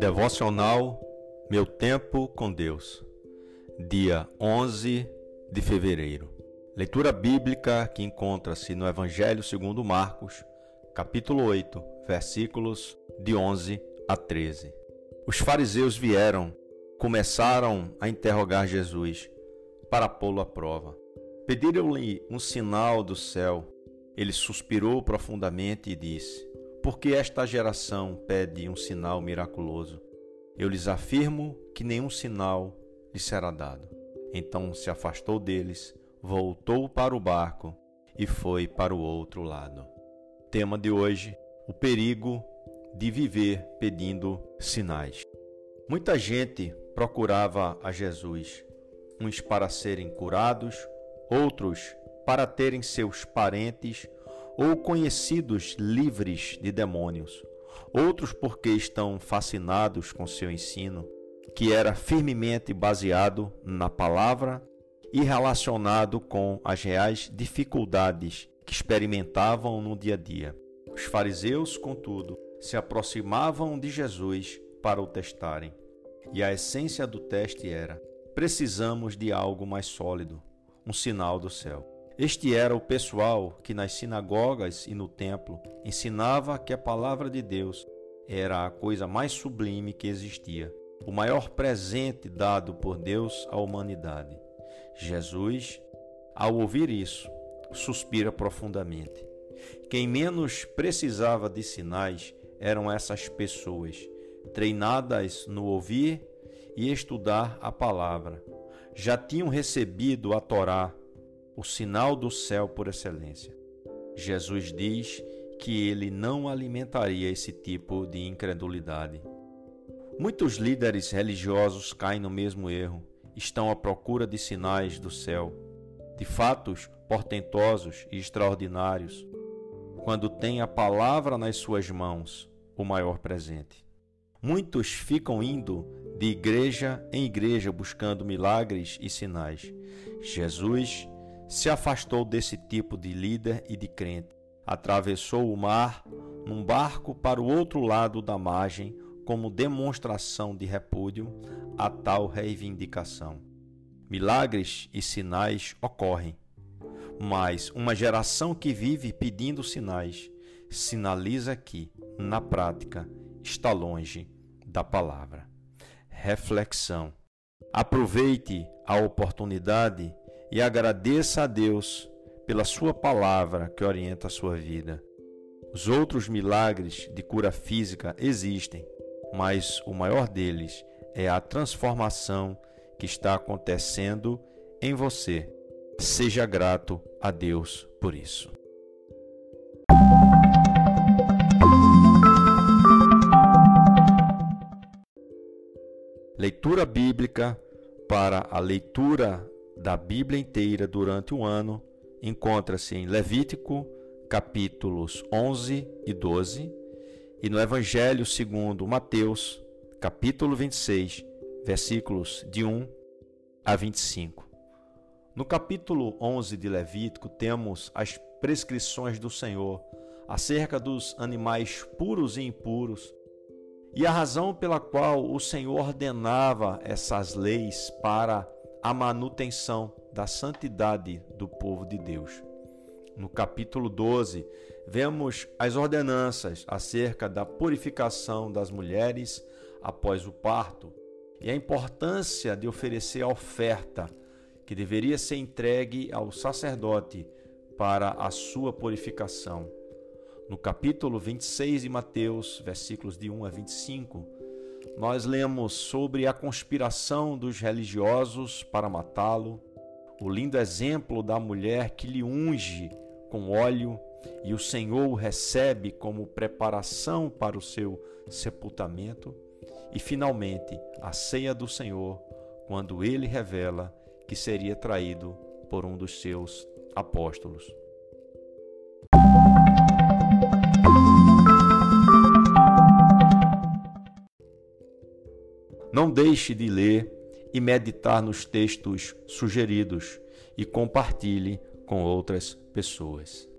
Devocional Meu Tempo com Deus, dia 11 de fevereiro. Leitura bíblica que encontra-se no Evangelho segundo Marcos, capítulo 8, versículos de 11 a 13. Os fariseus vieram, começaram a interrogar Jesus para pô-lo à prova. Pediram-lhe um sinal do céu. Ele suspirou profundamente e disse: porque esta geração pede um sinal miraculoso. Eu lhes afirmo que nenhum sinal lhe será dado. Então se afastou deles, voltou para o barco e foi para o outro lado. Tema de hoje: o perigo de viver pedindo sinais. Muita gente procurava a Jesus, uns para serem curados, outros para terem seus parentes ou conhecidos livres de demônios, outros porque estão fascinados com seu ensino, que era firmemente baseado na palavra e relacionado com as reais dificuldades que experimentavam no dia a dia. Os fariseus, contudo, se aproximavam de Jesus para o testarem. E a essência do teste era: precisamos de algo mais sólido, um sinal do céu. Este era o pessoal que nas sinagogas e no templo ensinava que a palavra de Deus era a coisa mais sublime que existia, o maior presente dado por Deus à humanidade. Jesus, ao ouvir isso, suspira profundamente. Quem menos precisava de sinais eram essas pessoas, treinadas no ouvir e estudar a palavra. Já tinham recebido a Torá o sinal do céu por excelência. Jesus diz que ele não alimentaria esse tipo de incredulidade. Muitos líderes religiosos caem no mesmo erro, estão à procura de sinais do céu, de fatos portentosos e extraordinários, quando têm a palavra nas suas mãos, o maior presente. Muitos ficam indo de igreja em igreja buscando milagres e sinais. Jesus se afastou desse tipo de líder e de crente. Atravessou o mar num barco para o outro lado da margem como demonstração de repúdio a tal reivindicação. Milagres e sinais ocorrem, mas uma geração que vive pedindo sinais sinaliza que, na prática, está longe da palavra. Reflexão. Aproveite a oportunidade e agradeça a Deus pela Sua palavra que orienta a sua vida. Os outros milagres de cura física existem, mas o maior deles é a transformação que está acontecendo em você. Seja grato a Deus por isso. Leitura bíblica para a leitura da Bíblia inteira durante um ano encontra-se em Levítico, capítulos 11 e 12, e no Evangelho segundo Mateus, capítulo 26, versículos de 1 a 25. No capítulo 11 de Levítico temos as prescrições do Senhor acerca dos animais puros e impuros, e a razão pela qual o Senhor ordenava essas leis para a manutenção da santidade do povo de Deus. No capítulo 12, vemos as ordenanças acerca da purificação das mulheres após o parto e a importância de oferecer a oferta que deveria ser entregue ao sacerdote para a sua purificação. No capítulo 26 de Mateus, versículos de 1 a 25, nós lemos sobre a conspiração dos religiosos para matá-lo, o lindo exemplo da mulher que lhe unge com óleo e o Senhor o recebe como preparação para o seu sepultamento, e finalmente a ceia do Senhor, quando ele revela que seria traído por um dos seus apóstolos. Não deixe de ler e meditar nos textos sugeridos e compartilhe com outras pessoas.